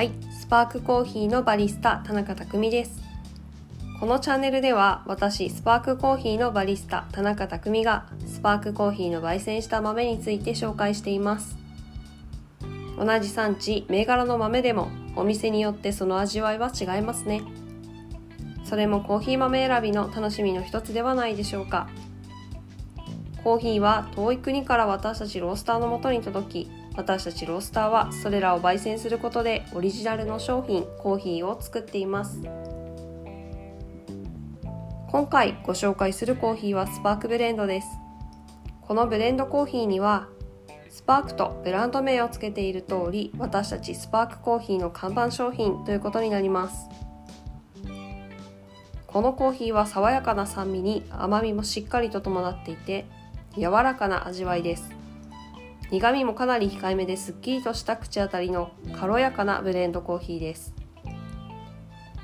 はい、スパークコーヒーのバリスタ田中匠です。このチャンネルでは私スパークコーヒーのバリスタ田中匠がスパークコーヒーの焙煎した豆について紹介しています。同じ産地、銘柄の豆でもお店によってその味わいは違いますね。それもコーヒー豆選びの楽しみの一つではないでしょうか。コーヒーは遠い国から私たちロースターのもとに届き、私たちロースターはそれらを焙煎することでオリジナルの商品コーヒーを作っています。今回ご紹介するコーヒーはスパークブレンドです。このブレンドコーヒーにはスパークとブランド名を付けている通り私たちスパークコーヒーの看板商品ということになります。このコーヒーは爽やかな酸味に甘みもしっかりと伴っていて柔らかな味わいです。苦味もかなり控えめですっきりとした口当たりの軽やかなブレンドコーヒーです。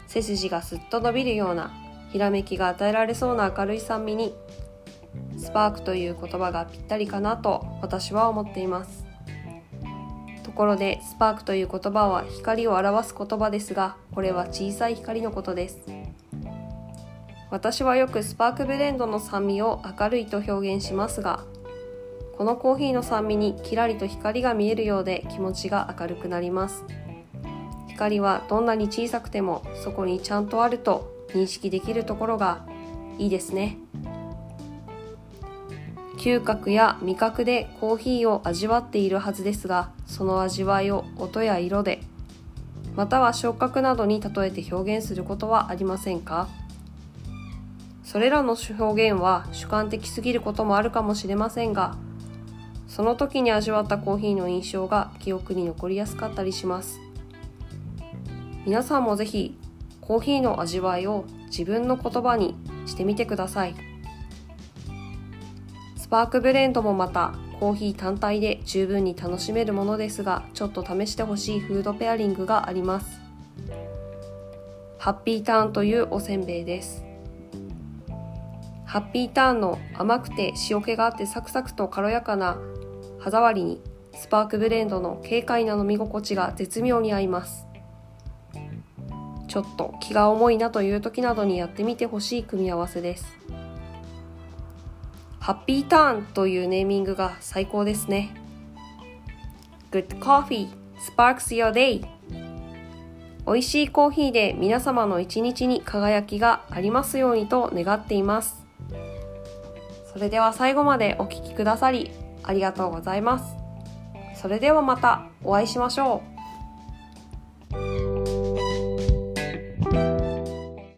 背筋がすっと伸びるようなひらめきが与えられそうな明るい酸味にスパークという言葉がぴったりかなと私は思っています。ところでスパークという言葉は光を表す言葉ですがこれは小さい光のことです。私はよくスパークブレンドの酸味を明るいと表現しますがこのコーヒーの酸味にキラリと光が見えるようで気持ちが明るくなります。光はどんなに小さくてもそこにちゃんとあると認識できるところがいいですね。嗅覚や味覚でコーヒーを味わっているはずですがその味わいを音や色でまたは触覚などに例えて表現することはありませんか？それらの表現は主観的すぎることもあるかもしれませんがその時に味わったコーヒーの印象が記憶に残りやすかったりします。皆さんもぜひコーヒーの味わいを自分の言葉にしてみてください。スパークブレンドもまたコーヒー単体で十分に楽しめるものですがちょっと試してほしいフードペアリングがあります。ハッピーターンというおせんべいです。ハッピーターンの甘くて塩気があってサクサクと軽やかな歯触りにスパークブレンドの軽快な飲み心地が絶妙に合います。ちょっと気が重いなという時などにやってみてほしい組み合わせです。ハッピーターンというネーミングが最高ですね。Good coffee sparks your day. 美味しいコーヒーで皆様の一日に輝きがありますようにと願っています。それでは最後までお聴きくださりありがとうございます。それではまたお会いしましょう。